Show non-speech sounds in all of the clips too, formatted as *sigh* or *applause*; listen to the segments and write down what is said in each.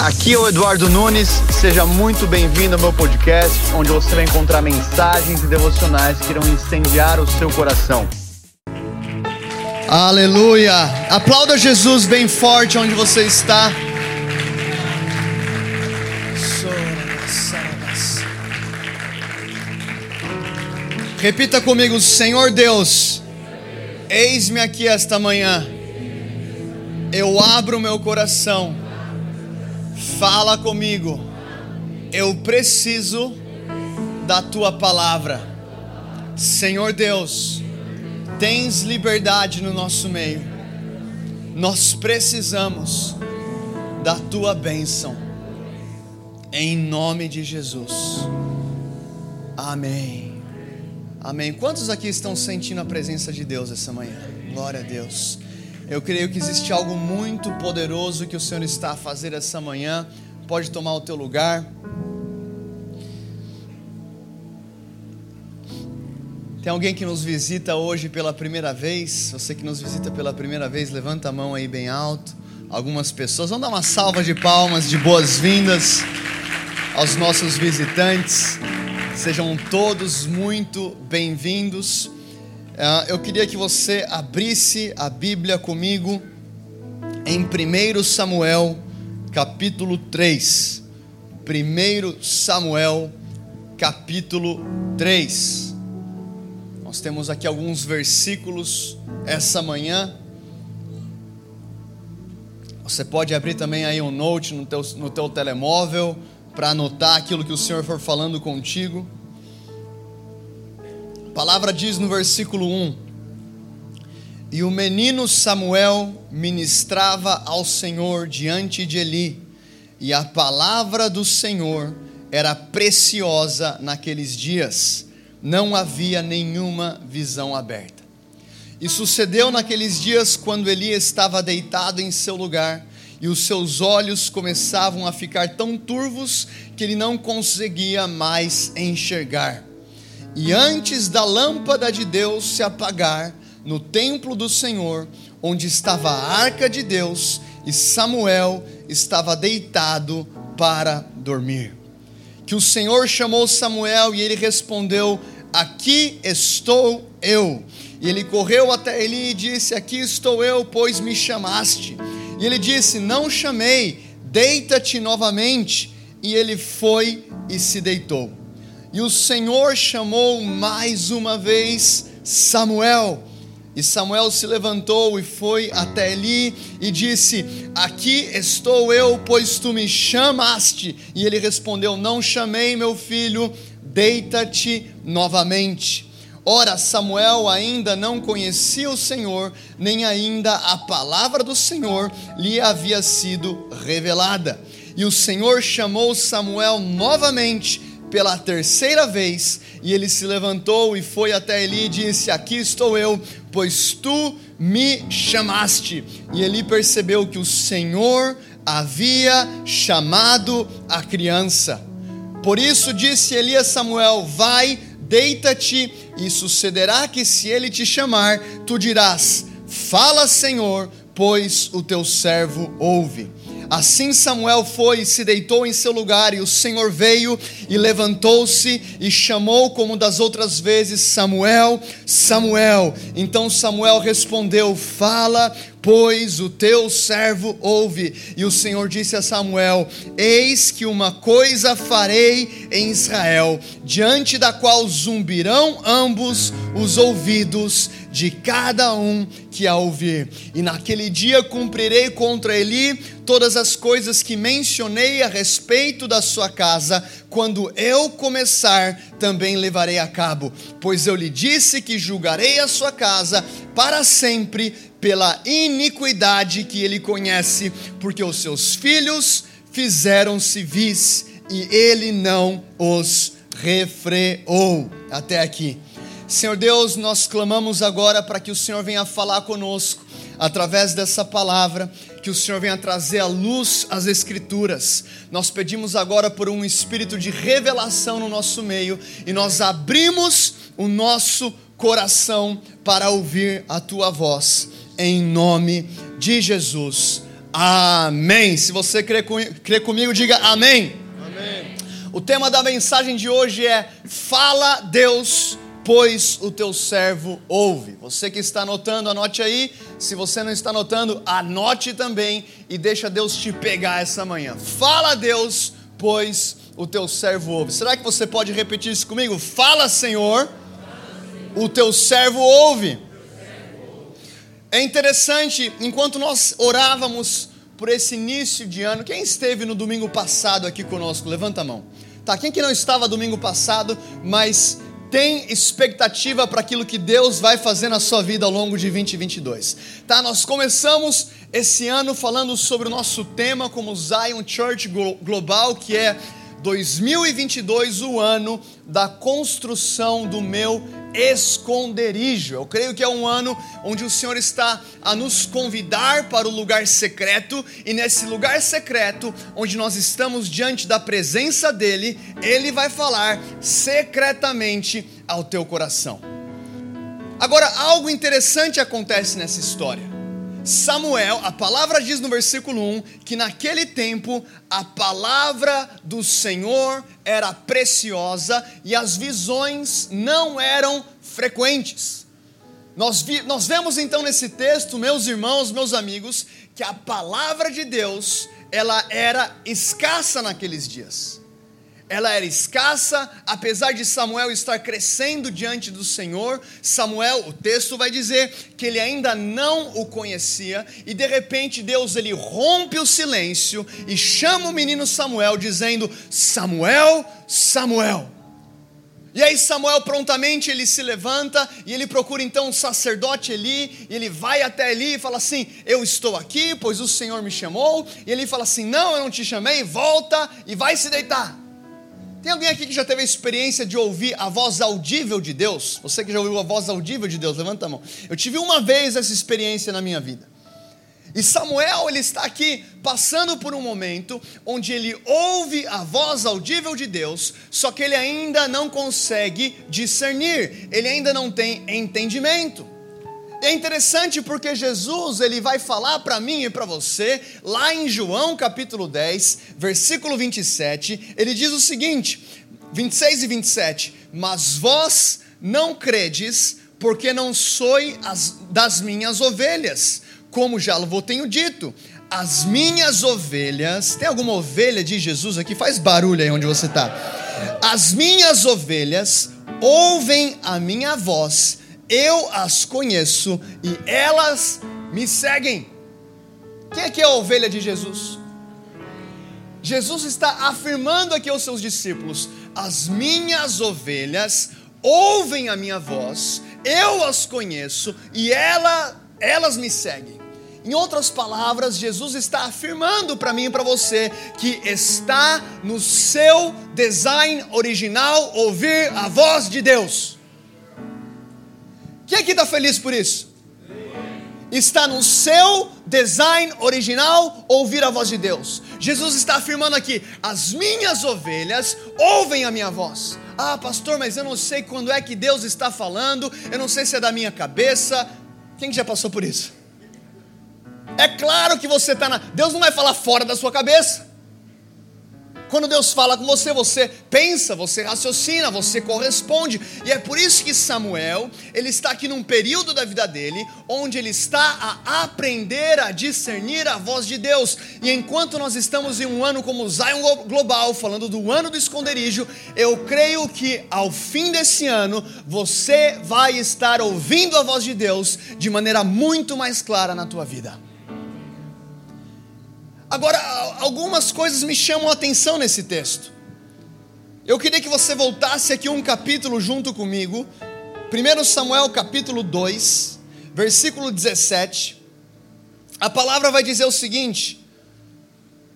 Aqui é o Eduardo Nunes, seja muito bem-vindo ao meu podcast, onde você vai encontrar mensagens e devocionais que irão incendiar o seu coração. Aleluia! Aplauda Jesus bem forte onde você está. Repita comigo, Senhor Deus, eis-me aqui esta manhã. Eu abro meu coração Fala comigo. Eu preciso da tua palavra. Senhor Deus, tens liberdade no nosso meio. Nós precisamos da tua bênção. Em nome de Jesus. Amém. Amém. Quantos aqui estão sentindo a presença de Deus essa manhã? Glória a Deus. Eu creio que existe algo muito poderoso que o Senhor está a fazer essa manhã. Pode tomar o teu lugar. Tem alguém que nos visita hoje pela primeira vez? Você que nos visita pela primeira vez, levanta a mão aí bem alto. Algumas pessoas, vamos dar uma salva de palmas de boas-vindas aos nossos visitantes. Sejam todos muito bem-vindos. Ah, eu queria que você abrisse a Bíblia comigo em 1 Samuel, capítulo 3. 1 Samuel, capítulo 3. Nós temos aqui alguns versículos essa manhã. Você pode abrir também aí um note no teu, no teu telemóvel para anotar aquilo que o Senhor for falando contigo palavra diz no versículo 1: E o menino Samuel ministrava ao Senhor diante de Eli, e a palavra do Senhor era preciosa naqueles dias, não havia nenhuma visão aberta. E sucedeu naqueles dias quando Eli estava deitado em seu lugar, e os seus olhos começavam a ficar tão turvos que ele não conseguia mais enxergar. E antes da lâmpada de Deus se apagar, no templo do Senhor, onde estava a arca de Deus, e Samuel estava deitado para dormir. Que o Senhor chamou Samuel e ele respondeu: Aqui estou eu. E ele correu até ele e disse: Aqui estou eu, pois me chamaste. E ele disse: Não chamei, deita-te novamente. E ele foi e se deitou. E o Senhor chamou mais uma vez Samuel. E Samuel se levantou e foi até Eli e disse: Aqui estou eu, pois tu me chamaste. E ele respondeu: Não chamei, meu filho, deita-te novamente. Ora, Samuel ainda não conhecia o Senhor, nem ainda a palavra do Senhor lhe havia sido revelada. E o Senhor chamou Samuel novamente pela terceira vez, e ele se levantou e foi até Eli e disse: Aqui estou eu, pois tu me chamaste. E Eli percebeu que o Senhor havia chamado a criança. Por isso disse Eli a Samuel: Vai, deita-te, e sucederá que se ele te chamar, tu dirás: Fala, Senhor, pois o teu servo ouve. Assim Samuel foi e se deitou em seu lugar, e o Senhor veio e levantou-se e chamou como das outras vezes: Samuel, Samuel. Então Samuel respondeu: Fala, pois o teu servo ouve. E o Senhor disse a Samuel: Eis que uma coisa farei em Israel, diante da qual zumbirão ambos os ouvidos de cada um que a ouvir. E naquele dia cumprirei contra Eli todas as coisas que mencionei a respeito da sua casa, quando eu começar, também levarei a cabo, pois eu lhe disse que julgarei a sua casa para sempre pela iniquidade que ele conhece, porque os seus filhos fizeram-se vis e ele não os refreou. Até aqui. Senhor Deus, nós clamamos agora para que o Senhor venha falar conosco através dessa palavra, que o Senhor venha trazer a luz às Escrituras. Nós pedimos agora por um espírito de revelação no nosso meio e nós abrimos o nosso coração para ouvir a tua voz, em nome de Jesus. Amém. Se você crê, com, crê comigo, diga amém. Amém. O tema da mensagem de hoje é Fala Deus, pois o teu servo ouve. Você que está anotando, anote aí. Se você não está anotando, anote também e deixa Deus te pegar essa manhã. Fala Deus, pois o teu servo ouve. Será que você pode repetir isso comigo? Fala, Senhor, o teu servo ouve. É interessante, enquanto nós orávamos por esse início de ano, quem esteve no domingo passado aqui conosco? Levanta a mão. Tá, quem que não estava domingo passado, mas tem expectativa para aquilo que Deus vai fazer na sua vida ao longo de 2022. Tá, nós começamos esse ano falando sobre o nosso tema como Zion Church Global, que é 2022, o ano da construção do meu esconderijo. Eu creio que é um ano onde o Senhor está a nos convidar para o lugar secreto, e nesse lugar secreto, onde nós estamos diante da presença dEle, Ele vai falar secretamente ao teu coração. Agora, algo interessante acontece nessa história. Samuel, a palavra diz no versículo 1 que naquele tempo a palavra do Senhor era preciosa e as visões não eram frequentes. Nós, vi, nós vemos então nesse texto, meus irmãos, meus amigos, que a palavra de Deus ela era escassa naqueles dias ela era escassa, apesar de Samuel estar crescendo diante do Senhor. Samuel, o texto vai dizer que ele ainda não o conhecia e de repente Deus ele rompe o silêncio e chama o menino Samuel dizendo: "Samuel, Samuel". E aí Samuel prontamente ele se levanta e ele procura então o sacerdote Eli, e ele vai até Eli e fala assim: "Eu estou aqui, pois o Senhor me chamou". E ele fala assim: "Não, eu não te chamei, volta e vai se deitar". Tem alguém aqui que já teve a experiência de ouvir a voz audível de Deus? Você que já ouviu a voz audível de Deus, levanta a mão. Eu tive uma vez essa experiência na minha vida. E Samuel, ele está aqui passando por um momento onde ele ouve a voz audível de Deus, só que ele ainda não consegue discernir, ele ainda não tem entendimento. É interessante porque Jesus ele vai falar para mim e para você, lá em João capítulo 10, versículo 27, ele diz o seguinte: 26 e 27, mas vós não credes, porque não sois as, das minhas ovelhas, como já vos tenho dito. As minhas ovelhas, tem alguma ovelha de Jesus aqui? Faz barulho aí onde você está. As minhas ovelhas ouvem a minha voz eu as conheço e elas me seguem. Quem é que é a ovelha de Jesus? Jesus está afirmando aqui aos seus discípulos: as minhas ovelhas ouvem a minha voz, eu as conheço e ela, elas me seguem. Em outras palavras, Jesus está afirmando para mim e para você que está no seu design original ouvir a voz de Deus. Quem aqui está feliz por isso? Está no seu design original ouvir a voz de Deus. Jesus está afirmando aqui: as minhas ovelhas ouvem a minha voz. Ah, pastor, mas eu não sei quando é que Deus está falando, eu não sei se é da minha cabeça. Quem já passou por isso? É claro que você está na. Deus não vai falar fora da sua cabeça. Quando Deus fala com você, você pensa, você raciocina, você corresponde. E é por isso que Samuel, ele está aqui num período da vida dele, onde ele está a aprender a discernir a voz de Deus. E enquanto nós estamos em um ano como Zion Global, falando do ano do esconderijo, eu creio que ao fim desse ano, você vai estar ouvindo a voz de Deus de maneira muito mais clara na tua vida. Agora, algumas coisas me chamam a atenção nesse texto. Eu queria que você voltasse aqui um capítulo junto comigo. 1 Samuel capítulo 2, versículo 17. A palavra vai dizer o seguinte: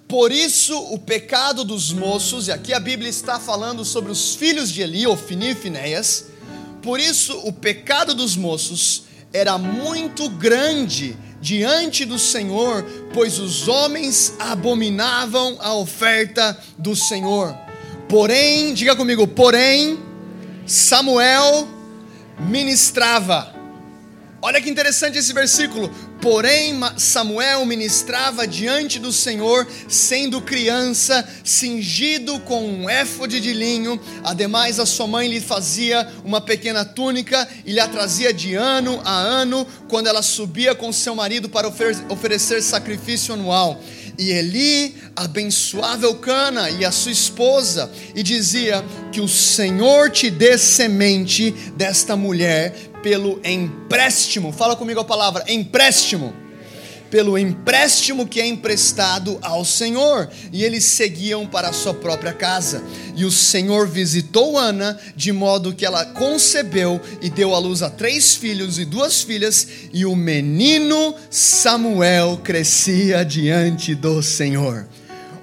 Por isso o pecado dos moços, e aqui a Bíblia está falando sobre os filhos de Eli, Ofni e Finéias. Por isso o pecado dos moços era muito grande diante do Senhor, pois os homens abominavam a oferta do Senhor. Porém, diga comigo, porém, Samuel ministrava. Olha que interessante esse versículo. Porém, Samuel ministrava diante do Senhor, sendo criança, cingido com um éfode de linho. Ademais, a sua mãe lhe fazia uma pequena túnica e lhe a trazia de ano a ano, quando ela subia com seu marido para oferecer sacrifício anual. E Eli abençoava Elcana e a sua esposa e dizia: Que o Senhor te dê semente desta mulher pelo empréstimo. Fala comigo a palavra empréstimo pelo empréstimo que é emprestado ao Senhor, e eles seguiam para a sua própria casa. E o Senhor visitou Ana, de modo que ela concebeu e deu à luz a três filhos e duas filhas, e o menino Samuel crescia diante do Senhor.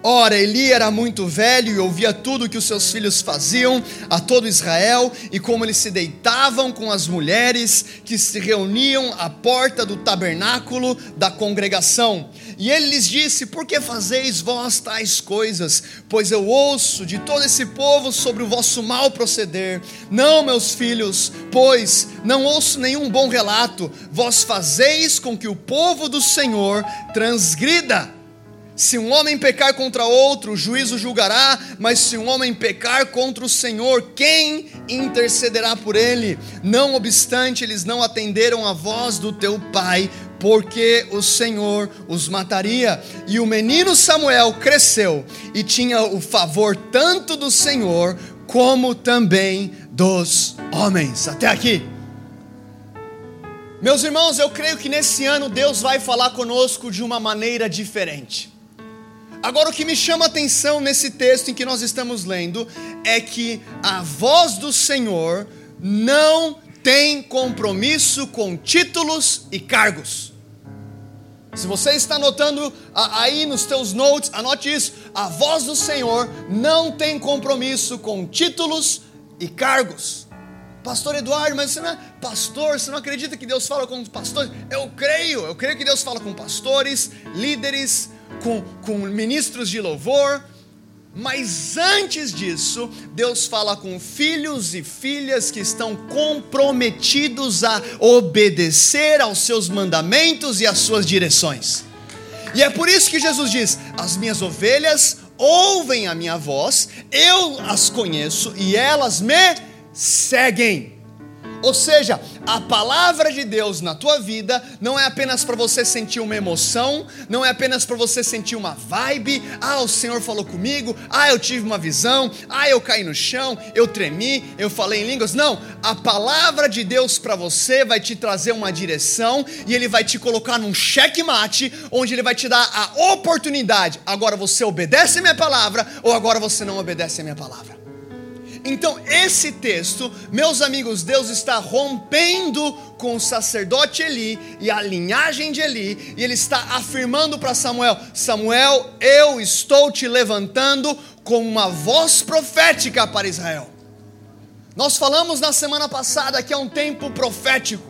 Ora, Eli era muito velho e ouvia tudo o que os seus filhos faziam a todo Israel e como eles se deitavam com as mulheres que se reuniam à porta do tabernáculo da congregação. E ele lhes disse: Por que fazeis vós tais coisas? Pois eu ouço de todo esse povo sobre o vosso mal proceder. Não, meus filhos, pois não ouço nenhum bom relato. Vós fazeis com que o povo do Senhor transgrida. Se um homem pecar contra outro, o juízo julgará, mas se um homem pecar contra o Senhor, quem intercederá por ele? Não obstante, eles não atenderam a voz do teu pai, porque o Senhor os mataria. E o menino Samuel cresceu e tinha o favor tanto do Senhor como também dos homens. Até aqui. Meus irmãos, eu creio que nesse ano Deus vai falar conosco de uma maneira diferente. Agora, o que me chama a atenção nesse texto em que nós estamos lendo é que a voz do Senhor não tem compromisso com títulos e cargos. Se você está anotando aí nos teus notes, anote isso. A voz do Senhor não tem compromisso com títulos e cargos. Pastor Eduardo, mas você não é pastor, você não acredita que Deus fala com pastores? Eu creio, eu creio que Deus fala com pastores, líderes, com, com ministros de louvor, mas antes disso, Deus fala com filhos e filhas que estão comprometidos a obedecer aos seus mandamentos e às suas direções. E é por isso que Jesus diz: As minhas ovelhas ouvem a minha voz, eu as conheço e elas me seguem. Ou seja, a palavra de Deus na tua vida não é apenas para você sentir uma emoção, não é apenas para você sentir uma vibe. Ah, o Senhor falou comigo. Ah, eu tive uma visão. Ah, eu caí no chão, eu tremi, eu falei em línguas. Não, a palavra de Deus para você vai te trazer uma direção e ele vai te colocar num checkmate, onde ele vai te dar a oportunidade. Agora você obedece a minha palavra ou agora você não obedece a minha palavra. Então, esse texto, meus amigos, Deus está rompendo com o sacerdote Eli e a linhagem de Eli, e ele está afirmando para Samuel: Samuel, eu estou te levantando como uma voz profética para Israel. Nós falamos na semana passada que é um tempo profético.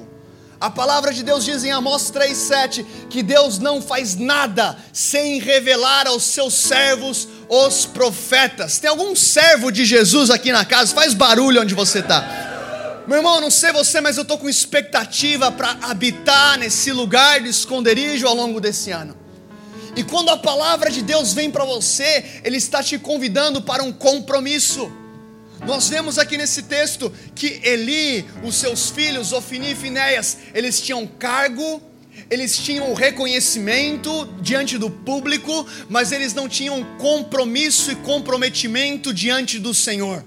A palavra de Deus diz em Amós 3,7 que Deus não faz nada sem revelar aos seus servos os profetas. Tem algum servo de Jesus aqui na casa? Faz barulho onde você está. Meu irmão, não sei você, mas eu estou com expectativa para habitar nesse lugar de esconderijo ao longo desse ano. E quando a palavra de Deus vem para você, Ele está te convidando para um compromisso. Nós vemos aqui nesse texto que Eli, os seus filhos, Ofini e Finéias, eles tinham cargo, eles tinham reconhecimento diante do público, mas eles não tinham compromisso e comprometimento diante do Senhor.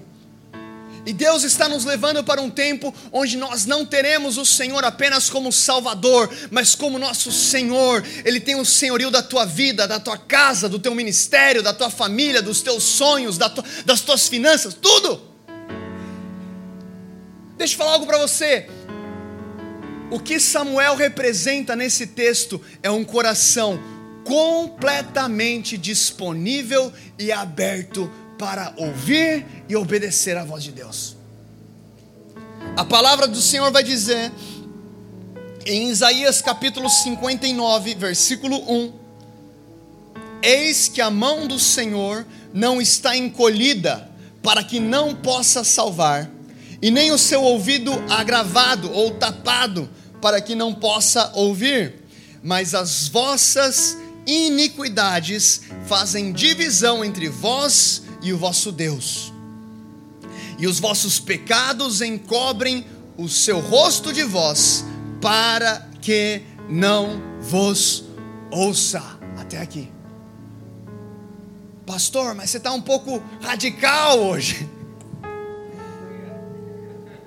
E Deus está nos levando para um tempo onde nós não teremos o Senhor apenas como Salvador, mas como nosso Senhor. Ele tem o senhorio da tua vida, da tua casa, do teu ministério, da tua família, dos teus sonhos, das tuas finanças, tudo. Deixa eu falar algo para você. O que Samuel representa nesse texto é um coração completamente disponível e aberto para ouvir e obedecer à voz de Deus. A palavra do Senhor vai dizer em Isaías capítulo 59, versículo 1: Eis que a mão do Senhor não está encolhida para que não possa salvar, e nem o seu ouvido agravado ou tapado para que não possa ouvir mas as vossas iniquidades fazem divisão entre vós e o vosso Deus. E os vossos pecados encobrem o seu rosto de vós, para que não vos ouça. Até aqui. Pastor, mas você está um pouco radical hoje.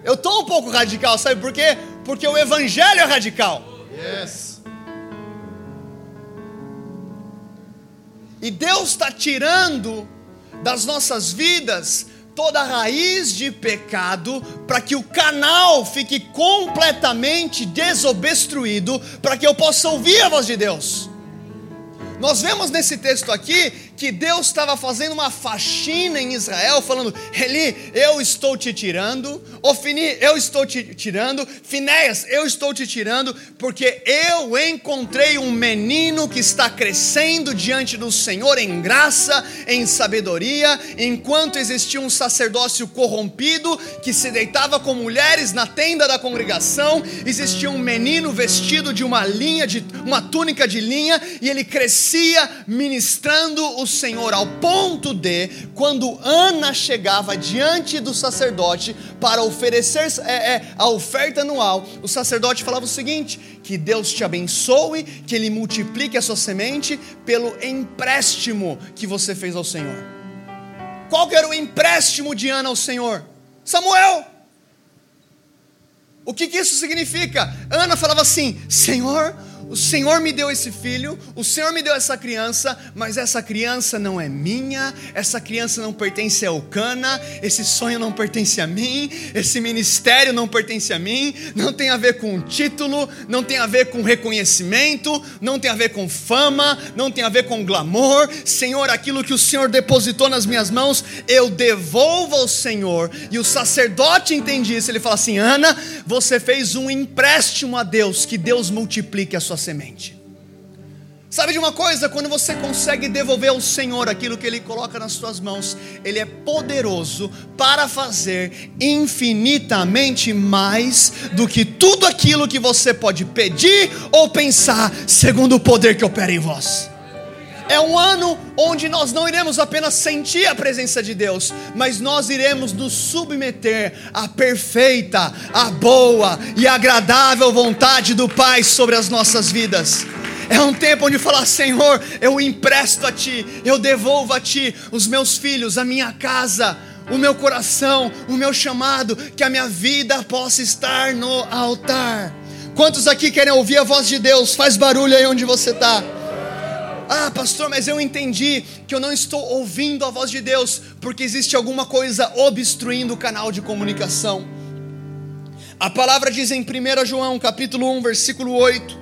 Eu estou um pouco radical, sabe por quê? Porque o Evangelho é radical. Yes. E Deus está tirando das nossas vidas toda raiz de pecado, para que o canal fique completamente desobstruído, para que eu possa ouvir a voz de Deus. Nós vemos nesse texto aqui que Deus estava fazendo uma faxina em Israel, falando: Eli, eu estou te tirando, Ofini, eu estou te tirando, Finéias, eu estou te tirando, porque eu encontrei um menino que está crescendo diante do Senhor em graça, em sabedoria, enquanto existia um sacerdócio corrompido que se deitava com mulheres na tenda da congregação, existia um menino vestido de uma linha de uma túnica de linha e ele crescia ministrando o Senhor ao ponto de, quando Ana chegava diante do sacerdote para oferecer é, é, a oferta anual, o sacerdote falava o seguinte: que Deus te abençoe, que Ele multiplique a sua semente pelo empréstimo que você fez ao Senhor. Qual era o empréstimo de Ana ao Senhor? Samuel. O que, que isso significa? Ana falava assim: Senhor, o Senhor me deu esse filho, o Senhor me deu essa criança, mas essa criança não é minha, essa criança não pertence ao Cana, esse sonho não pertence a mim, esse ministério não pertence a mim, não tem a ver com título, não tem a ver com reconhecimento, não tem a ver com fama, não tem a ver com glamour. Senhor, aquilo que o Senhor depositou nas minhas mãos, eu devolvo ao Senhor. E o sacerdote entende isso, ele fala assim: Ana, você fez um empréstimo a Deus, que Deus multiplique a sua sua semente. Sabe de uma coisa? Quando você consegue devolver ao Senhor aquilo que Ele coloca nas suas mãos, Ele é poderoso para fazer infinitamente mais do que tudo aquilo que você pode pedir ou pensar, segundo o poder que opera em vós. É um ano onde nós não iremos apenas sentir a presença de Deus, mas nós iremos nos submeter à perfeita, à boa e agradável vontade do Pai sobre as nossas vidas. É um tempo onde falar, Senhor, eu empresto a Ti, eu devolvo a Ti os meus filhos, a minha casa, o meu coração, o meu chamado, que a minha vida possa estar no altar. Quantos aqui querem ouvir a voz de Deus? Faz barulho aí onde você está. Ah, pastor, mas eu entendi que eu não estou ouvindo a voz de Deus porque existe alguma coisa obstruindo o canal de comunicação. A palavra diz em 1 João, capítulo 1, versículo 8: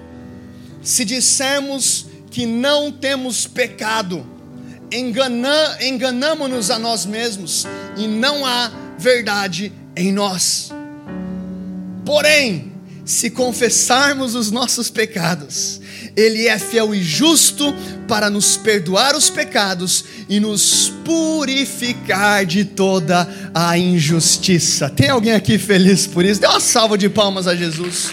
Se dissermos que não temos pecado, engana, enganamos-nos a nós mesmos e não há verdade em nós. Porém, se confessarmos os nossos pecados, Ele é fiel e justo para nos perdoar os pecados e nos purificar de toda a injustiça. Tem alguém aqui feliz por isso? Dê uma salva de palmas a Jesus.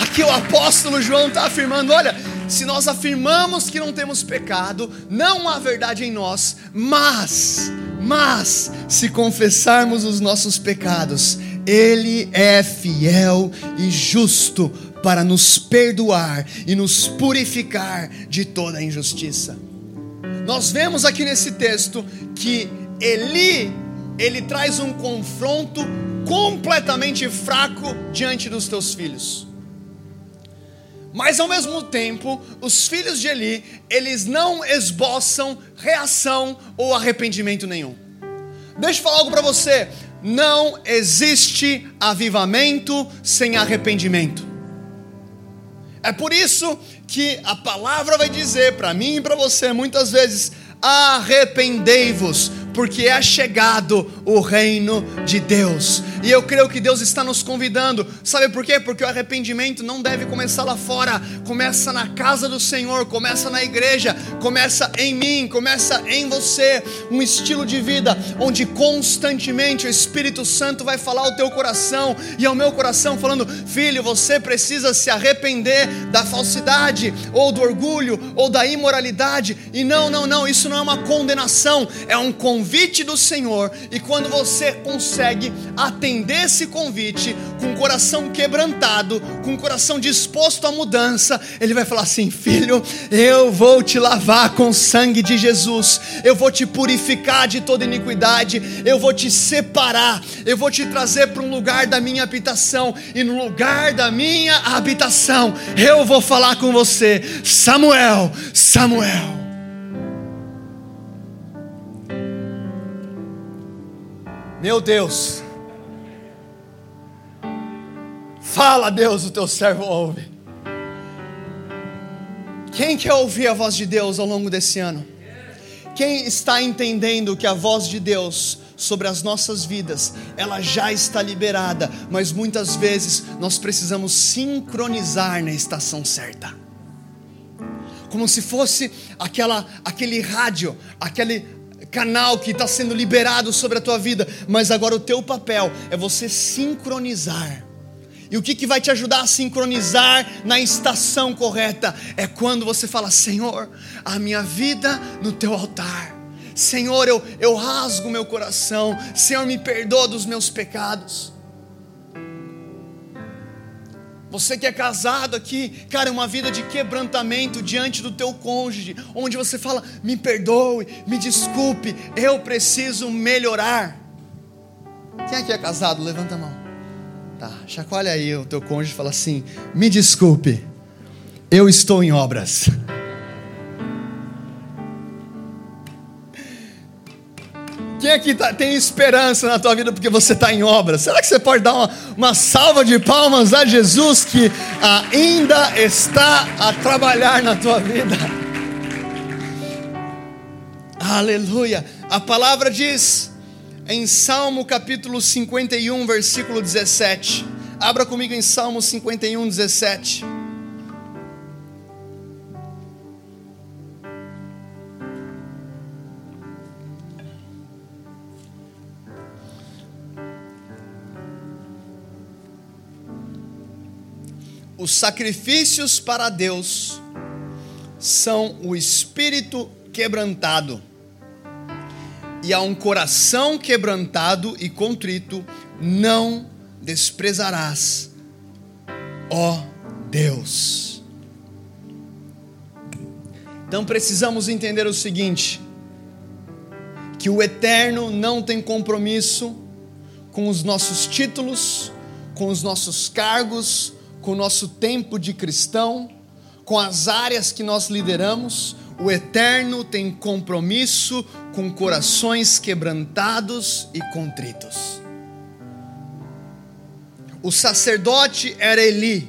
Aqui o apóstolo João está afirmando: olha, se nós afirmamos que não temos pecado, não há verdade em nós, mas, mas, se confessarmos os nossos pecados, Ele é fiel e justo para nos perdoar e nos purificar de toda injustiça. Nós vemos aqui nesse texto que Eli, ele traz um confronto completamente fraco diante dos teus filhos. Mas ao mesmo tempo, os filhos de Eli, eles não esboçam reação ou arrependimento nenhum. Deixa eu falar algo para você: não existe avivamento sem arrependimento. É por isso que a palavra vai dizer para mim e para você muitas vezes: arrependei-vos, porque é chegado o reino de Deus. E eu creio que Deus está nos convidando. Sabe por quê? Porque o arrependimento não deve começar lá fora, começa na casa do Senhor, começa na igreja, começa em mim, começa em você. Um estilo de vida onde constantemente o Espírito Santo vai falar ao teu coração e ao meu coração, falando: Filho, você precisa se arrepender da falsidade, ou do orgulho, ou da imoralidade. E não, não, não, isso não é uma condenação, é um convite do Senhor. E quando você consegue atender esse convite com o coração quebrantado, com o coração disposto à mudança, Ele vai falar assim: Filho, eu vou te lavar com o sangue de Jesus, eu vou te purificar de toda iniquidade, eu vou te separar, eu vou te trazer para um lugar da minha habitação, e no lugar da minha habitação, eu vou falar com você, Samuel, Samuel. Meu Deus, fala, Deus, o teu servo ouve. Quem quer ouvir a voz de Deus ao longo desse ano? Quem está entendendo que a voz de Deus sobre as nossas vidas, ela já está liberada, mas muitas vezes nós precisamos sincronizar na estação certa. Como se fosse aquela, aquele rádio, aquele, canal que está sendo liberado sobre a tua vida, mas agora o teu papel é você sincronizar. E o que, que vai te ajudar a sincronizar na estação correta? É quando você fala: Senhor, a minha vida no teu altar. Senhor, eu, eu rasgo meu coração. Senhor, me perdoa dos meus pecados. Você que é casado aqui, cara, é uma vida de quebrantamento diante do teu cônjuge, onde você fala: me perdoe, me desculpe, eu preciso melhorar. Quem aqui é casado? Levanta a mão. Tá, chacoalha aí o teu cônjuge e fala assim: me desculpe, eu estou em obras. Quem aqui tá, tem esperança na tua vida porque você está em obra? Será que você pode dar uma, uma salva de palmas a Jesus que ainda está a trabalhar na tua vida? *laughs* Aleluia! A palavra diz em Salmo capítulo 51, versículo 17. Abra comigo em Salmo 51, 17. Os sacrifícios para Deus são o espírito quebrantado. E a um coração quebrantado e contrito não desprezarás, ó Deus. Então precisamos entender o seguinte: que o eterno não tem compromisso com os nossos títulos, com os nossos cargos, com o nosso tempo de cristão, com as áreas que nós lideramos, o Eterno tem compromisso com corações quebrantados e contritos. O sacerdote era Eli,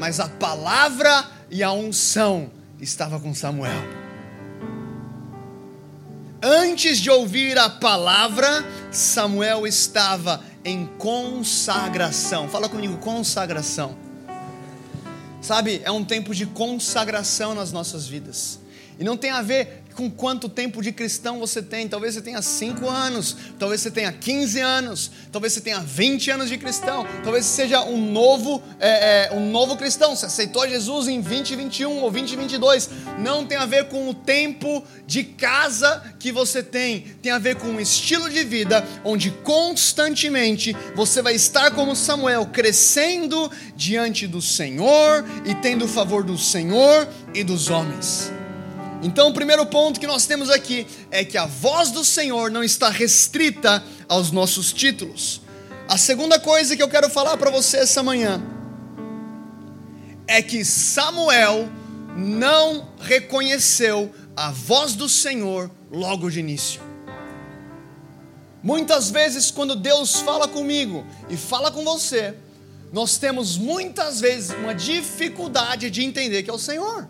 mas a palavra e a unção estava com Samuel. Antes de ouvir a palavra, Samuel estava em consagração. Fala comigo, consagração. Sabe, é um tempo de consagração nas nossas vidas. E não tem a ver com quanto tempo de cristão você tem. Talvez você tenha 5 anos, talvez você tenha 15 anos, talvez você tenha 20 anos de cristão, talvez você seja um novo, é, é, um novo cristão. Você aceitou Jesus em 2021 ou 2022. Não tem a ver com o tempo de casa que você tem, tem a ver com um estilo de vida onde constantemente você vai estar como Samuel, crescendo diante do Senhor e tendo o favor do Senhor e dos homens. Então, o primeiro ponto que nós temos aqui é que a voz do Senhor não está restrita aos nossos títulos. A segunda coisa que eu quero falar para você essa manhã é que Samuel não reconheceu a voz do Senhor logo de início. Muitas vezes, quando Deus fala comigo e fala com você, nós temos muitas vezes uma dificuldade de entender que é o Senhor.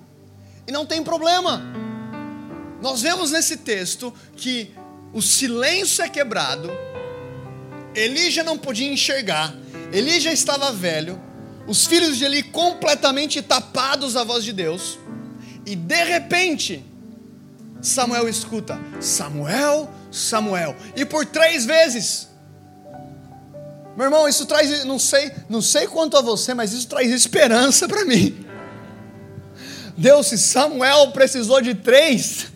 E não tem problema. Nós vemos nesse texto que o silêncio é quebrado Eli já não podia enxergar, Eli já estava velho, os filhos de Eli completamente tapados à voz de Deus, e de repente, Samuel escuta: Samuel, Samuel, e por três vezes. Meu irmão, isso traz, não sei, não sei quanto a você, mas isso traz esperança para mim. Deus, se Samuel precisou de três,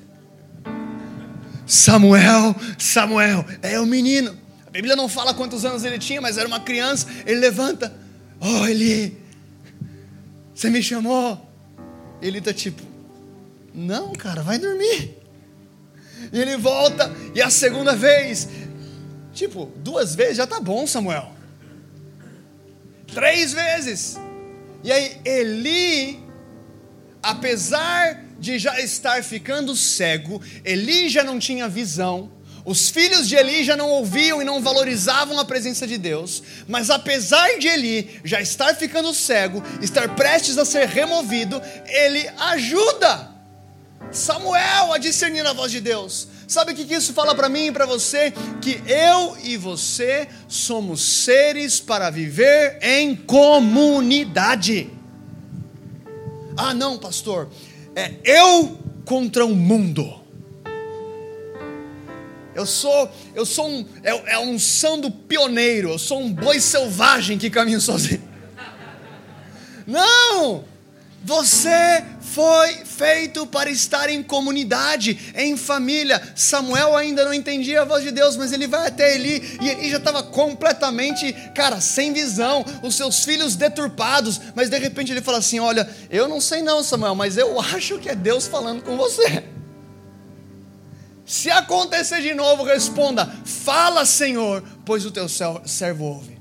Samuel, Samuel, é o menino. A Bíblia não fala quantos anos ele tinha, mas era uma criança. Ele levanta, oh Eli, você me chamou. Ele está tipo, não, cara, vai dormir. E ele volta, e a segunda vez, tipo, duas vezes já tá bom, Samuel. Três vezes. E aí, Eli, apesar de já estar ficando cego, Eli já não tinha visão, os filhos de Eli já não ouviam e não valorizavam a presença de Deus, mas apesar de Eli já estar ficando cego, estar prestes a ser removido, ele ajuda Samuel a discernir a voz de Deus. Sabe o que isso fala para mim e para você? Que eu e você somos seres para viver em comunidade. Ah, não, pastor, é eu contra o mundo. Eu sou, eu sou um, é, é um sando pioneiro, eu sou um boi selvagem que caminha sozinho. Não! Você foi feito para estar em comunidade, em família. Samuel ainda não entendia a voz de Deus, mas ele vai até Eli e ele já estava completamente, cara, sem visão, os seus filhos deturpados. Mas de repente ele fala assim: Olha, eu não sei não, Samuel, mas eu acho que é Deus falando com você. Se acontecer de novo, responda: Fala, Senhor, pois o teu servo ouve.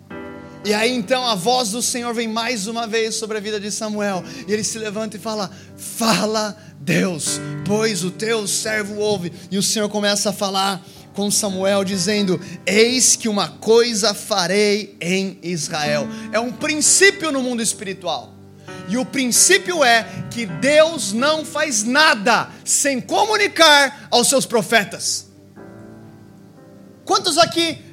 E aí então a voz do Senhor vem mais uma vez sobre a vida de Samuel, e ele se levanta e fala: Fala, Deus, pois o teu servo ouve. E o Senhor começa a falar com Samuel, dizendo: Eis que uma coisa farei em Israel. É um princípio no mundo espiritual. E o princípio é que Deus não faz nada sem comunicar aos seus profetas. Quantos aqui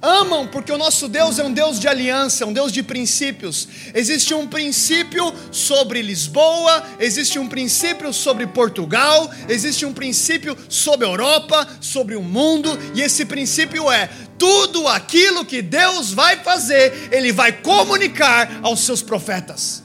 amam porque o nosso Deus é um Deus de aliança, um Deus de princípios. Existe um princípio sobre Lisboa, existe um princípio sobre Portugal, existe um princípio sobre a Europa, sobre o mundo, e esse princípio é: tudo aquilo que Deus vai fazer, Ele vai comunicar aos seus profetas.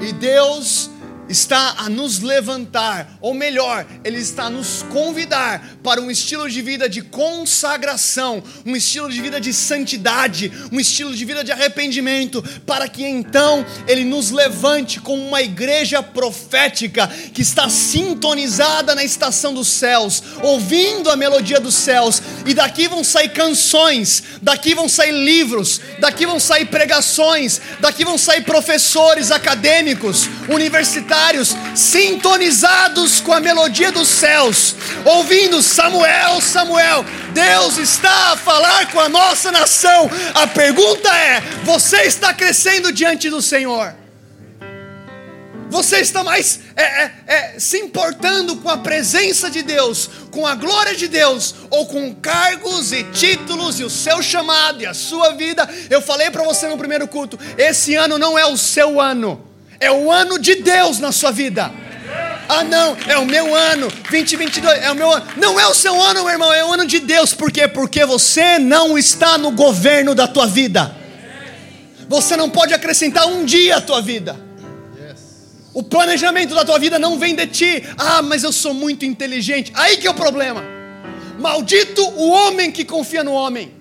E Deus está a nos levantar, ou melhor, Ele está a nos convidar para um estilo de vida de consagração, um estilo de vida de santidade, um estilo de vida de arrependimento, para que então Ele nos levante como uma igreja profética que está sintonizada na estação dos céus, ouvindo a melodia dos céus, e daqui vão sair canções, daqui vão sair livros, daqui vão sair pregações, daqui vão sair professores acadêmicos, universitários sintonizados com a melodia dos céus, ouvindo Samuel, Samuel, Deus está a falar com a nossa nação. A pergunta é: você está crescendo diante do Senhor? Você está mais é, é, é, se importando com a presença de Deus, com a glória de Deus, ou com cargos e títulos e o seu chamado e a sua vida? Eu falei para você no primeiro culto: esse ano não é o seu ano. É o ano de Deus na sua vida. Ah, não, é o meu ano, 2022, é o meu ano. Não é o seu ano, meu irmão, é o ano de Deus. Por quê? Porque você não está no governo da tua vida. Você não pode acrescentar um dia à tua vida. O planejamento da tua vida não vem de ti. Ah, mas eu sou muito inteligente. Aí que é o problema. Maldito o homem que confia no homem.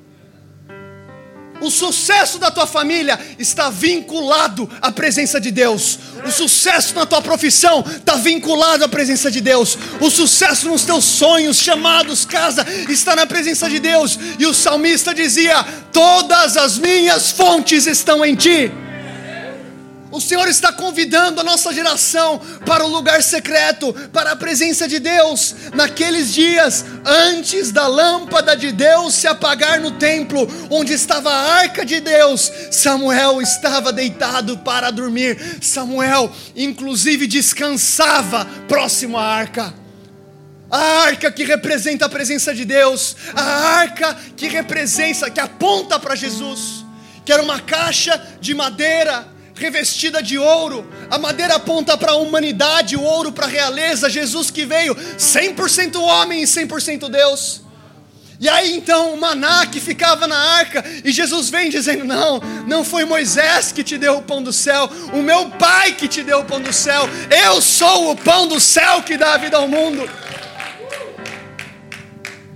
O sucesso da tua família está vinculado à presença de Deus. O sucesso na tua profissão está vinculado à presença de Deus. O sucesso nos teus sonhos, chamados, casa, está na presença de Deus. E o salmista dizia: Todas as minhas fontes estão em ti. O Senhor está convidando a nossa geração para o lugar secreto, para a presença de Deus, naqueles dias antes da lâmpada de Deus se apagar no templo, onde estava a arca de Deus. Samuel estava deitado para dormir. Samuel, inclusive, descansava próximo à arca. A arca que representa a presença de Deus, a arca que representa, que aponta para Jesus, que era uma caixa de madeira revestida de ouro. A madeira aponta para a humanidade, o ouro para a realeza. Jesus que veio 100% homem e 100% Deus. E aí então o maná que ficava na arca, e Jesus vem dizendo: Não, não foi Moisés que te deu o pão do céu, o meu Pai que te deu o pão do céu, eu sou o pão do céu que dá a vida ao mundo.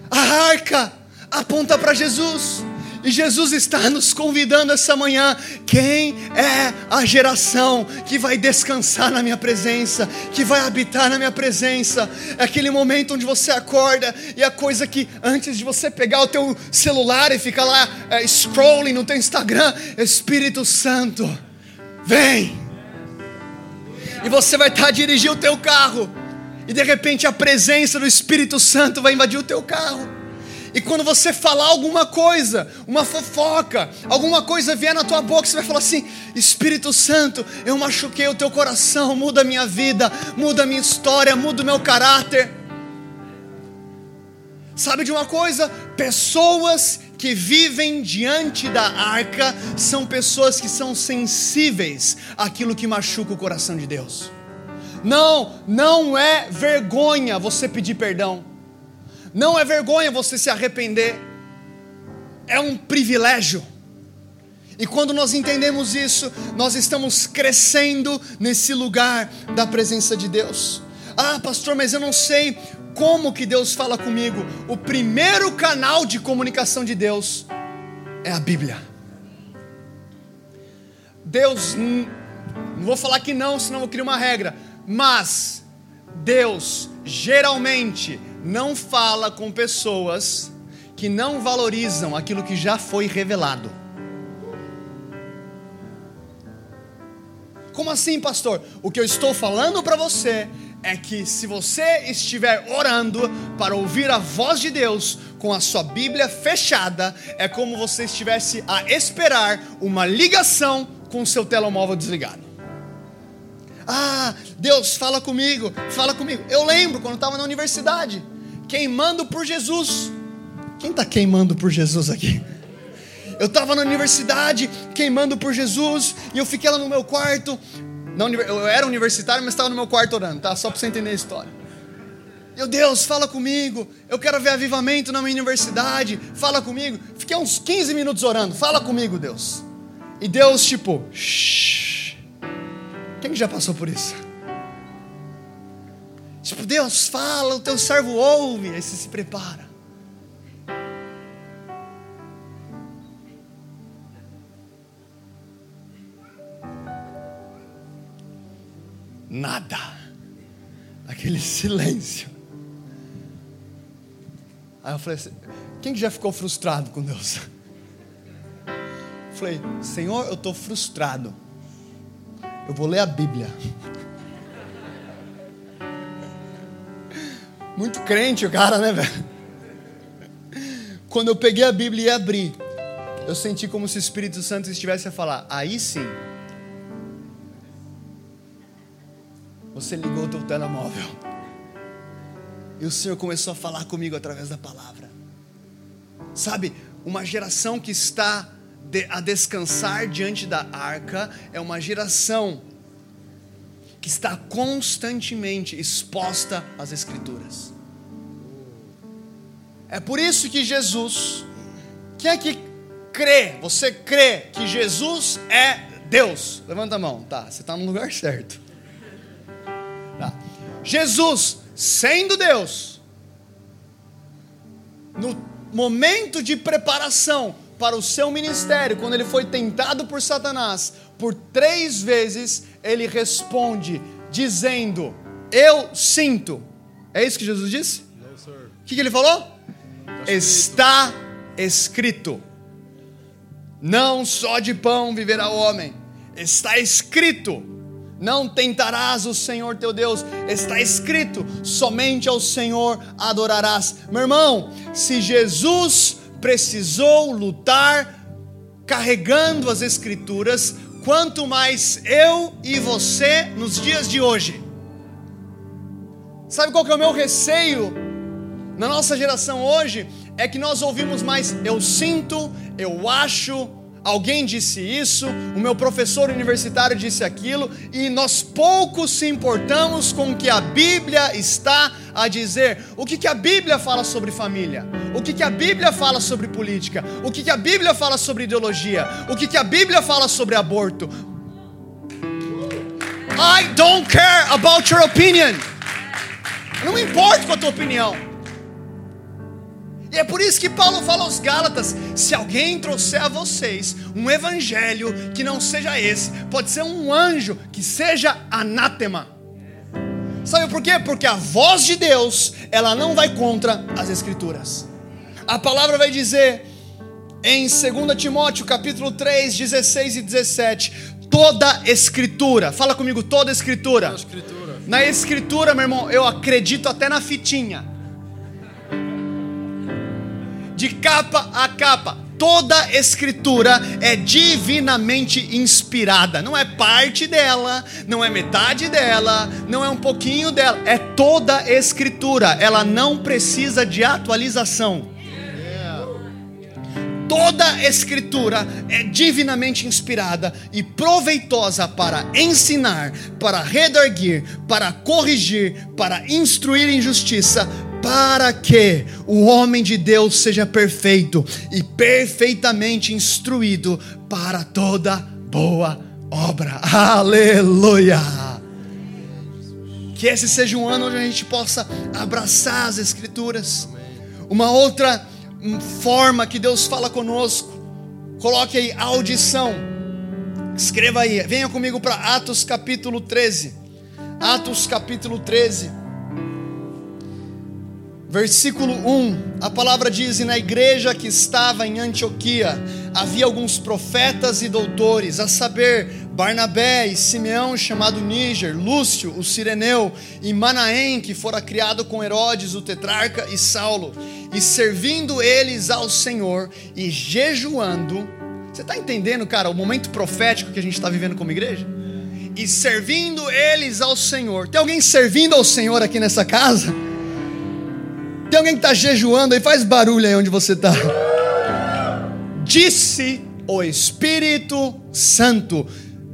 A arca aponta para Jesus. E Jesus está nos convidando essa manhã. Quem é a geração que vai descansar na minha presença, que vai habitar na minha presença? É aquele momento onde você acorda e a coisa que antes de você pegar o teu celular e ficar lá é, scrolling no teu Instagram, Espírito Santo, vem. E você vai estar a dirigir o teu carro e de repente a presença do Espírito Santo vai invadir o teu carro. E quando você falar alguma coisa, uma fofoca, alguma coisa vier na tua boca, você vai falar assim: Espírito Santo, eu machuquei o teu coração, muda a minha vida, muda a minha história, muda o meu caráter. Sabe de uma coisa? Pessoas que vivem diante da arca são pessoas que são sensíveis àquilo que machuca o coração de Deus. Não, não é vergonha você pedir perdão. Não é vergonha você se arrepender, é um privilégio. E quando nós entendemos isso, nós estamos crescendo nesse lugar da presença de Deus. Ah, pastor, mas eu não sei como que Deus fala comigo. O primeiro canal de comunicação de Deus é a Bíblia. Deus, não vou falar que não, senão eu crio uma regra, mas Deus geralmente não fala com pessoas que não valorizam aquilo que já foi revelado. Como assim, pastor? O que eu estou falando para você é que se você estiver orando para ouvir a voz de Deus com a sua Bíblia fechada, é como você estivesse a esperar uma ligação com o seu telemóvel desligado. Ah, Deus fala comigo, fala comigo. Eu lembro quando estava na universidade queimando por Jesus. Quem está queimando por Jesus aqui? Eu estava na universidade queimando por Jesus e eu fiquei lá no meu quarto. Eu era universitário, mas estava no meu quarto orando, tá? Só para você entender a história. Meu Deus, fala comigo. Eu quero ver avivamento na minha universidade. Fala comigo. Fiquei uns 15 minutos orando. Fala comigo, Deus. E Deus, tipo, shh. Quem já passou por isso? Tipo, Deus fala, o teu servo ouve, aí você se prepara. Nada. Aquele silêncio. Aí eu falei assim, quem já ficou frustrado com Deus? Eu falei, Senhor, eu estou frustrado. Eu vou ler a Bíblia. Muito crente o cara, né, velho? Quando eu peguei a Bíblia e abri, eu senti como se o Espírito Santo estivesse a falar: aí sim, você ligou o teu telemóvel. E o Senhor começou a falar comigo através da palavra. Sabe, uma geração que está a descansar diante da arca é uma geração que está constantemente exposta às Escrituras. É por isso que Jesus, quem é que crê? Você crê que Jesus é Deus? Levanta a mão, tá? Você está no lugar *laughs* certo. Tá. Jesus, sendo Deus, no momento de preparação para o seu ministério, quando ele foi tentado por Satanás, por três vezes ele responde dizendo: Eu sinto. É isso que Jesus disse? O que, que ele falou? Está escrito. Não só de pão viverá o homem. Está escrito. Não tentarás o Senhor teu Deus. Está escrito: somente ao Senhor adorarás. Meu irmão, se Jesus precisou lutar carregando as Escrituras, quanto mais eu e você nos dias de hoje. Sabe qual que é o meu receio na nossa geração hoje é que nós ouvimos mais eu sinto, eu acho, alguém disse isso, o meu professor universitário disse aquilo, e nós pouco se importamos com o que a Bíblia está a dizer. O que, que a Bíblia fala sobre família? O que, que a Bíblia fala sobre política? O que, que a Bíblia fala sobre ideologia? O que, que a Bíblia fala sobre aborto? I don't care about your opinion. Eu não me importo com a tua opinião. E é por isso que Paulo fala aos Gálatas: se alguém trouxer a vocês um evangelho que não seja esse, pode ser um anjo que seja anátema. Sabe por quê? Porque a voz de Deus, ela não vai contra as escrituras. A palavra vai dizer em 2 Timóteo, capítulo 3, 16 e 17, toda escritura. Fala comigo, toda escritura. Toda escritura. Na escritura, meu irmão, eu acredito até na fitinha de capa a capa. Toda escritura é divinamente inspirada. Não é parte dela, não é metade dela, não é um pouquinho dela. É toda escritura. Ela não precisa de atualização. Toda escritura é divinamente inspirada e proveitosa para ensinar, para redarguir, para corrigir, para instruir em justiça, para que o homem de Deus seja perfeito e perfeitamente instruído para toda boa obra. Aleluia! Que esse seja um ano onde a gente possa abraçar as Escrituras. Uma outra forma que Deus fala conosco, coloque aí audição. Escreva aí, venha comigo para Atos capítulo 13. Atos capítulo 13 versículo 1, a palavra diz: E na igreja que estava em Antioquia havia alguns profetas e doutores, a saber, Barnabé e Simeão, chamado Níger, Lúcio, o Sireneu, e Manaém, que fora criado com Herodes, o tetrarca, e Saulo, e servindo eles ao Senhor e jejuando. Você está entendendo, cara, o momento profético que a gente está vivendo como igreja? E servindo eles ao Senhor. Tem alguém servindo ao Senhor aqui nessa casa? Tem alguém que está jejuando aí? Faz barulho aí onde você está. Disse o Espírito Santo: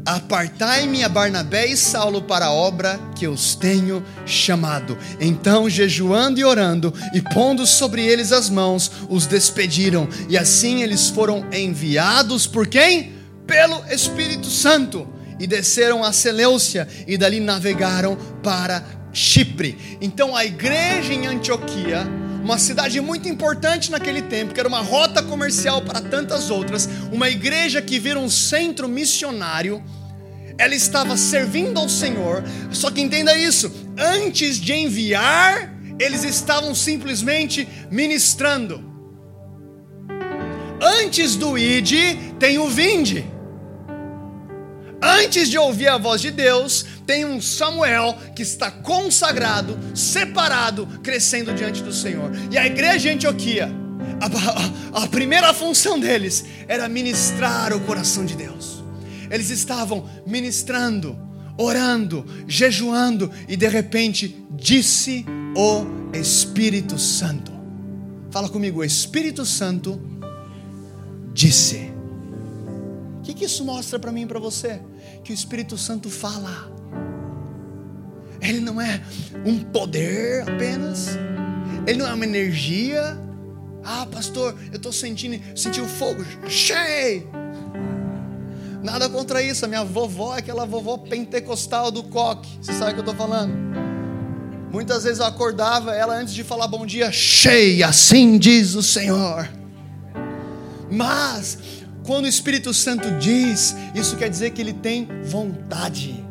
Apartai-me a Barnabé e Saulo para a obra que os tenho chamado. Então, jejuando e orando, e pondo sobre eles as mãos, os despediram. E assim eles foram enviados por quem? Pelo Espírito Santo. E desceram a Seleucia, e dali navegaram para Chipre. Então a igreja em Antioquia, uma cidade muito importante naquele tempo, que era uma rota comercial para tantas outras, uma igreja que vira um centro missionário, ela estava servindo ao Senhor. Só que entenda isso, antes de enviar, eles estavam simplesmente ministrando. Antes do ide, tem o vinde. Antes de ouvir a voz de Deus, tem um Samuel que está consagrado, separado, crescendo diante do Senhor. E a igreja Antioquia, a, a, a primeira função deles era ministrar o coração de Deus. Eles estavam ministrando, orando, jejuando, e de repente disse o Espírito Santo. Fala comigo, o Espírito Santo disse que, que isso mostra para mim e para você? Que o Espírito Santo fala. Ele não é um poder apenas. Ele não é uma energia. Ah, pastor, eu estou sentindo, senti o fogo cheio. Nada contra isso. A minha vovó é aquela vovó pentecostal do coque. Você sabe o que eu estou falando? Muitas vezes eu acordava ela antes de falar bom dia, cheia, assim diz o Senhor. Mas quando o Espírito Santo diz, isso quer dizer que ele tem vontade,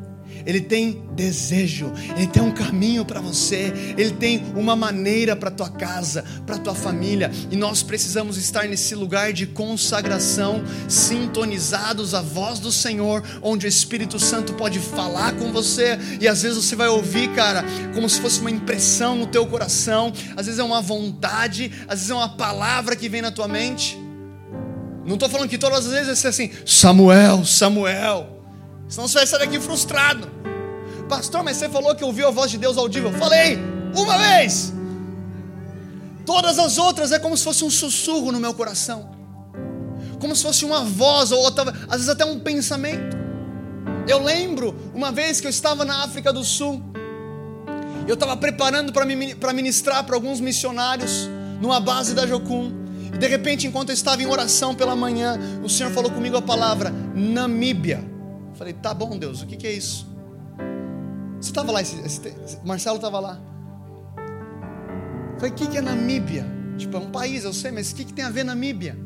ele tem desejo, ele tem um caminho para você, ele tem uma maneira para tua casa, para tua família, e nós precisamos estar nesse lugar de consagração, sintonizados à voz do Senhor, onde o Espírito Santo pode falar com você, e às vezes você vai ouvir, cara, como se fosse uma impressão no teu coração, às vezes é uma vontade, às vezes é uma palavra que vem na tua mente. Não estou falando que todas as vezes vai ser assim, Samuel, Samuel. Senão você vai sair daqui frustrado. Pastor, mas você falou que ouviu a voz de Deus audível. Falei, uma vez. Todas as outras é como se fosse um sussurro no meu coração, como se fosse uma voz, ou às vezes até um pensamento. Eu lembro uma vez que eu estava na África do Sul, eu estava preparando para ministrar para alguns missionários numa base da Jocum, e de repente, enquanto eu estava em oração pela manhã, o Senhor falou comigo a palavra Namíbia. Eu falei, tá bom, Deus, o que, que é isso? Você estava lá, esse, esse, Marcelo estava lá. Falei, o que, que é Namíbia? Tipo, é um país, eu sei, mas o que, que tem a ver Namíbia?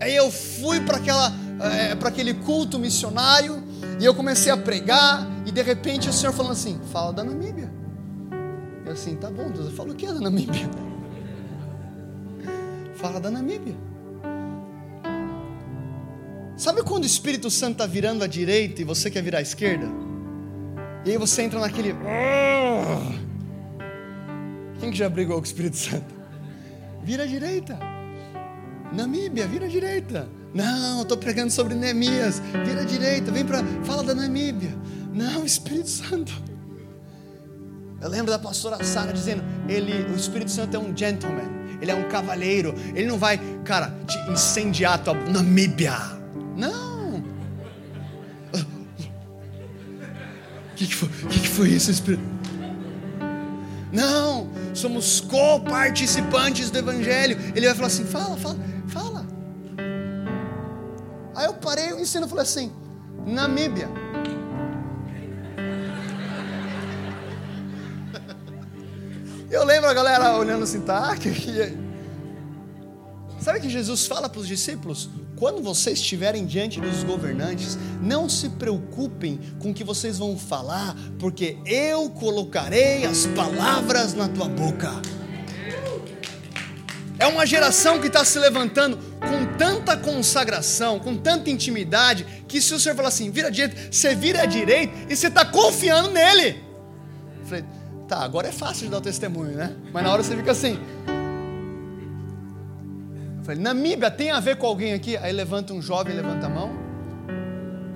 Aí eu fui para aquela é, para aquele culto missionário e eu comecei a pregar e de repente o Senhor falando assim, fala da Namíbia. Eu assim, tá bom, Deus, eu falo o que é da Namíbia? Fala da Namíbia. Sabe quando o Espírito Santo está virando à direita e você quer virar à esquerda? E aí você entra naquele. Quem que já brigou com o Espírito Santo? Vira à direita. Namíbia, vira à direita. Não, estou pregando sobre Neemias. Vira à direita, vem para. Fala da Namíbia. Não, Espírito Santo. Eu lembro da pastora Sara dizendo: ele, o Espírito Santo é um gentleman, ele é um cavalheiro, ele não vai, cara, te incendiar a tua Namíbia. Não. O que, que, foi, que, que foi isso, Espírito? Não, somos co-participantes do Evangelho. Ele vai falar assim: fala, fala, fala. Aí eu parei o ensino e falei assim: Namíbia. Lembro a galera olhando assim, tá? *laughs* Que, que... Sabe que Jesus fala para os discípulos? Quando vocês estiverem diante dos governantes, não se preocupem com o que vocês vão falar, porque eu colocarei as palavras na tua boca. É uma geração que está se levantando com tanta consagração, com tanta intimidade, que se o Senhor falar assim, vira à direita, você vira à direita e você está confiando nele. Eu falei, Tá, agora é fácil de dar o testemunho, né? Mas na hora você fica assim. Eu falei, Namíbia tem a ver com alguém aqui? Aí levanta um jovem, levanta a mão.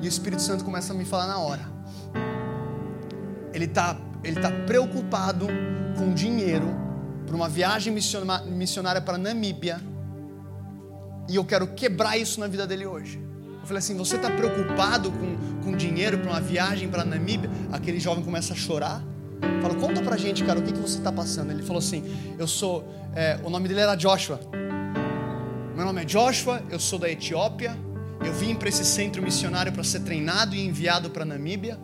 E o Espírito Santo começa a me falar na hora. Ele está ele tá preocupado com dinheiro para uma viagem missionária para Namíbia. E eu quero quebrar isso na vida dele hoje. Eu falei assim: Você está preocupado com, com dinheiro para uma viagem para Namíbia? Aquele jovem começa a chorar. Fala, conta pra gente, cara, o que, que você está passando? Ele falou assim: Eu sou. É, o nome dele era Joshua. Meu nome é Joshua, eu sou da Etiópia. Eu vim para esse centro missionário para ser treinado e enviado para Namíbia.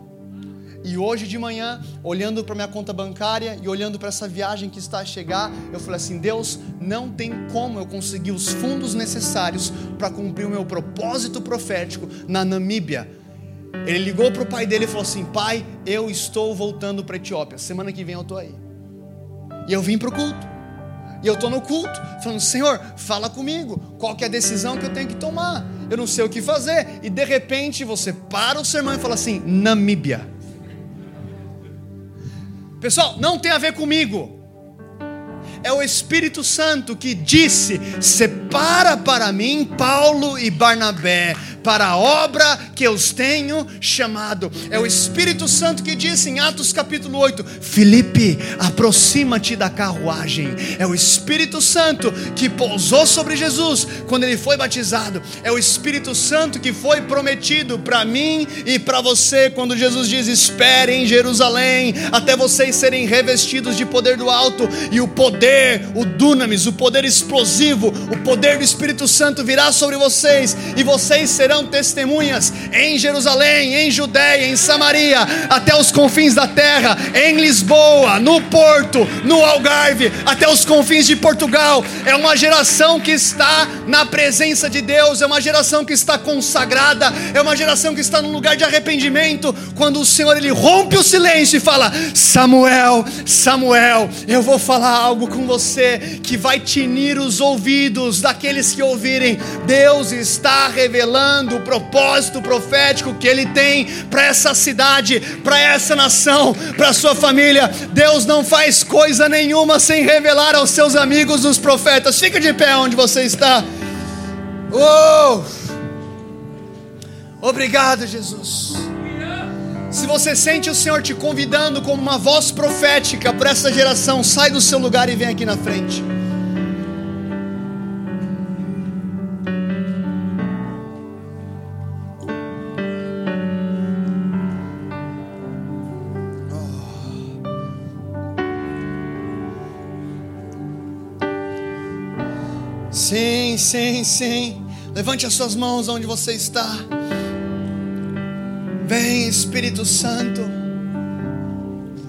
E hoje de manhã, olhando para minha conta bancária e olhando para essa viagem que está a chegar, eu falei assim: Deus, não tem como eu conseguir os fundos necessários para cumprir o meu propósito profético na Namíbia ele ligou para o pai dele e falou assim: Pai, eu estou voltando para a Etiópia. Semana que vem eu estou aí. E eu vim para o culto. E eu estou no culto, falando: Senhor, fala comigo. Qual que é a decisão que eu tenho que tomar? Eu não sei o que fazer. E de repente você para o sermão e fala assim: Namíbia. Pessoal, não tem a ver comigo. É o Espírito Santo que disse: Separa para mim Paulo e Barnabé para a obra que eu os tenho chamado. É o Espírito Santo que disse em Atos capítulo 8: Filipe, aproxima-te da carruagem. É o Espírito Santo que pousou sobre Jesus quando ele foi batizado. É o Espírito Santo que foi prometido para mim e para você quando Jesus diz: Espere em Jerusalém até vocês serem revestidos de poder do alto e o poder, o dunamis, o poder explosivo, o poder do Espírito Santo virá sobre vocês e vocês serão serão testemunhas em Jerusalém, em Judéia, em Samaria, até os confins da terra, em Lisboa, no Porto, no Algarve, até os confins de Portugal. É uma geração que está na presença de Deus, é uma geração que está consagrada, é uma geração que está num lugar de arrependimento. Quando o Senhor ele rompe o silêncio e fala: Samuel, Samuel, eu vou falar algo com você que vai tinir os ouvidos daqueles que ouvirem. Deus está revelando o propósito profético que Ele tem para essa cidade, para essa nação, para sua família. Deus não faz coisa nenhuma sem revelar aos seus amigos os profetas. Fica de pé onde você está. Oh! Obrigado, Jesus. Se você sente o Senhor te convidando como uma voz profética para essa geração, sai do seu lugar e vem aqui na frente. Sim, sim. Levante as suas mãos onde você está. Vem, Espírito Santo.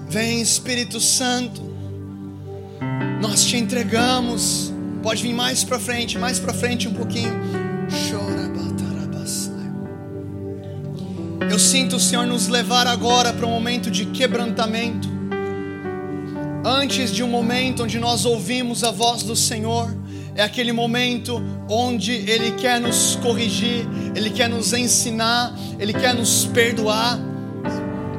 Vem, Espírito Santo. Nós te entregamos. Pode vir mais para frente, mais para frente um pouquinho. Eu sinto o Senhor nos levar agora para um momento de quebrantamento. Antes de um momento onde nós ouvimos a voz do Senhor, é aquele momento onde Ele quer nos corrigir, Ele quer nos ensinar, Ele quer nos perdoar.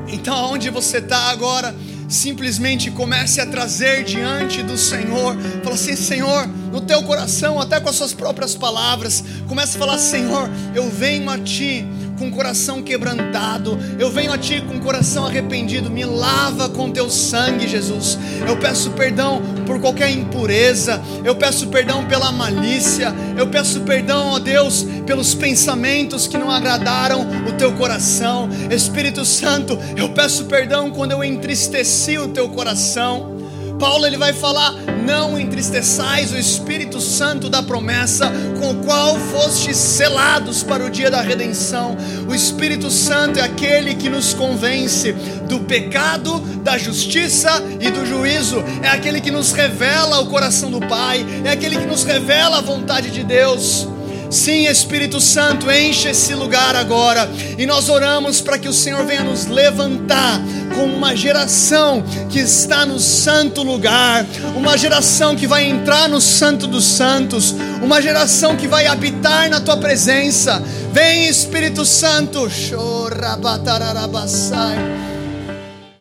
Então, aonde você está agora, simplesmente comece a trazer diante do Senhor. Fala assim, Senhor, no teu coração, até com as suas próprias palavras, comece a falar, Senhor, eu venho a Ti com o coração quebrantado, eu venho a Ti com o coração arrependido, me lava com Teu sangue, Jesus. Eu peço perdão por qualquer impureza, eu peço perdão pela malícia, eu peço perdão, ó Deus, pelos pensamentos que não agradaram o Teu coração. Espírito Santo, eu peço perdão quando eu entristeci o Teu coração. Paulo ele vai falar: não entristeçais o Espírito Santo da promessa, com o qual fostes selados para o dia da redenção. O Espírito Santo é aquele que nos convence do pecado, da justiça e do juízo, é aquele que nos revela o coração do Pai, é aquele que nos revela a vontade de Deus. Sim, Espírito Santo, enche esse lugar agora. E nós oramos para que o Senhor venha nos levantar como uma geração que está no santo lugar, uma geração que vai entrar no Santo dos Santos, uma geração que vai habitar na tua presença. Vem, Espírito Santo. Chora,